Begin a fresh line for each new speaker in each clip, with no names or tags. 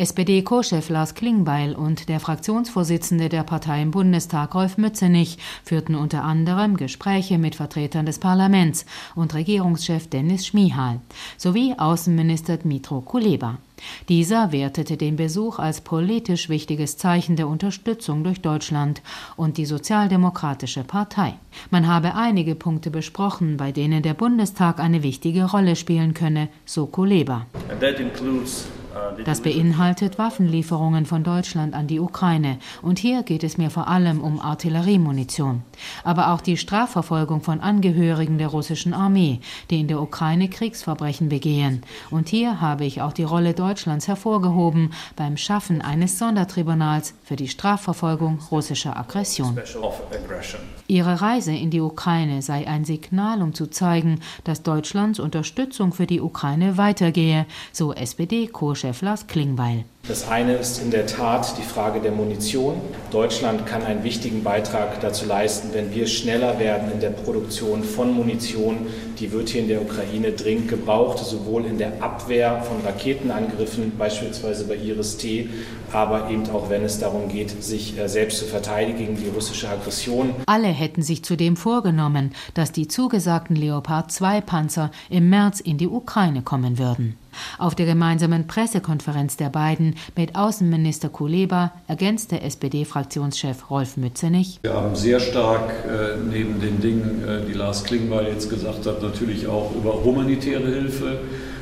SPD-Co-Chef Lars Klingbeil und der Fraktionsvorsitzende der Partei im Bundestag Rolf Mützenich führten unter anderem Gespräche mit Vertretern des Parlaments und Regierungschef Dennis Schmihal sowie Außenminister Dmitro Kuleba. Dieser wertete den Besuch als politisch wichtiges Zeichen der Unterstützung durch Deutschland und die Sozialdemokratische Partei. Man habe einige Punkte besprochen, bei denen der Bundestag eine wichtige Rolle spielen könne, so Kuleba. Das beinhaltet Waffenlieferungen von Deutschland an die Ukraine. Und hier geht es mir vor allem um Artilleriemunition. Aber auch die Strafverfolgung von Angehörigen der russischen Armee, die in der Ukraine Kriegsverbrechen begehen. Und hier habe ich auch die Rolle Deutschlands hervorgehoben beim Schaffen eines Sondertribunals für die Strafverfolgung russischer Aggression. Ihre Reise in die Ukraine sei ein Signal, um zu zeigen, dass Deutschlands Unterstützung für die Ukraine weitergehe, so SPD-Co-Chef Lars Klingbeil.
Das eine ist in der Tat die Frage der Munition. Deutschland kann einen wichtigen Beitrag dazu leisten, wenn wir schneller werden in der Produktion von Munition. Die wird hier in der Ukraine dringend gebraucht, sowohl in der Abwehr von Raketenangriffen, beispielsweise bei Iris-T, aber eben auch wenn es darum geht, sich äh, selbst zu verteidigen gegen die russische Aggression.
Alle hätten sich zudem vorgenommen, dass die zugesagten Leopard 2 Panzer im März in die Ukraine kommen würden. Auf der gemeinsamen Pressekonferenz der beiden mit Außenminister Kuleba ergänzte SPD-Fraktionschef Rolf Mützenich.
Wir haben sehr stark äh, neben den Dingen, äh, die Lars Klingbeil jetzt gesagt hat, natürlich auch über humanitäre Hilfe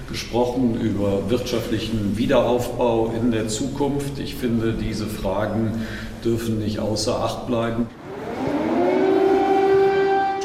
gesprochen, über wirtschaftlichen Wiederaufbau in der Zukunft. Ich finde, diese Fragen dürfen nicht außer Acht bleiben.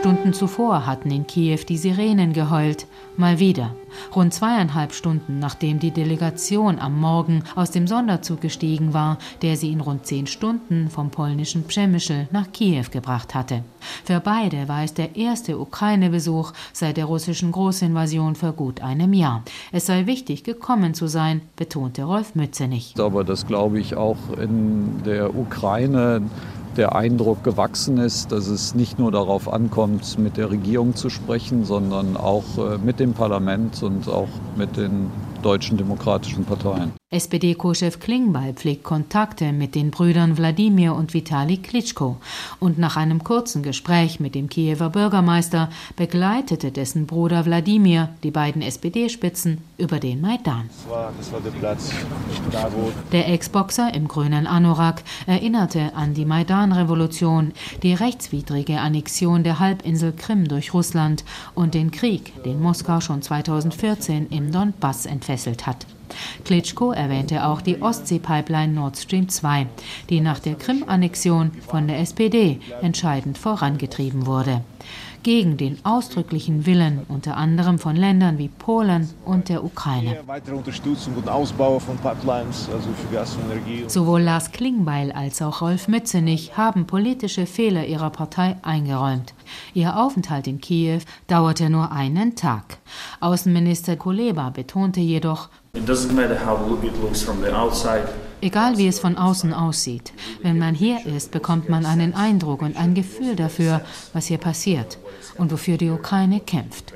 Stunden zuvor hatten in Kiew die Sirenen geheult. Mal wieder. Rund zweieinhalb Stunden nachdem die Delegation am Morgen aus dem Sonderzug gestiegen war, der sie in rund zehn Stunden vom polnischen Przemyśl nach Kiew gebracht hatte. Für beide war es der erste Ukraine-Besuch seit der russischen Großinvasion vor gut einem Jahr. Es sei wichtig, gekommen zu sein, betonte Rolf Mützenich.
Aber das glaube ich auch in der Ukraine der Eindruck gewachsen ist, dass es nicht nur darauf ankommt, mit der Regierung zu sprechen, sondern auch äh, mit dem Parlament und auch mit den deutschen demokratischen Parteien.
SPD-Co-Chef Klingbeil pflegt Kontakte mit den Brüdern Wladimir und Vitali Klitschko und nach einem kurzen Gespräch mit dem Kiewer Bürgermeister begleitete dessen Bruder Wladimir die beiden SPD-Spitzen über den Maidan. Das war, das war der Platz, da wo Der Ex-Boxer im grünen Anorak erinnerte an die Maidan-Revolution, die rechtswidrige Annexion der Halbinsel Krim durch Russland und den Krieg, den Moskau schon 2014 im Donbass entfesselt hat. Klitschko erwähnte auch die Ostsee-Pipeline Nord Stream 2, die nach der Krim-Annexion von der SPD entscheidend vorangetrieben wurde. Gegen den ausdrücklichen Willen unter anderem von Ländern wie Polen und der Ukraine. Weitere Unterstützung und Ausbau von Pipelines, also für Gas und Energie. Sowohl Lars Klingbeil als auch Rolf Mützenich haben politische Fehler ihrer Partei eingeräumt. Ihr Aufenthalt in Kiew dauerte nur einen Tag. Außenminister Kuleba betonte jedoch, Egal wie es von außen aussieht, wenn man hier ist, bekommt man einen Eindruck und ein Gefühl dafür, was hier passiert und wofür die Ukraine kämpft.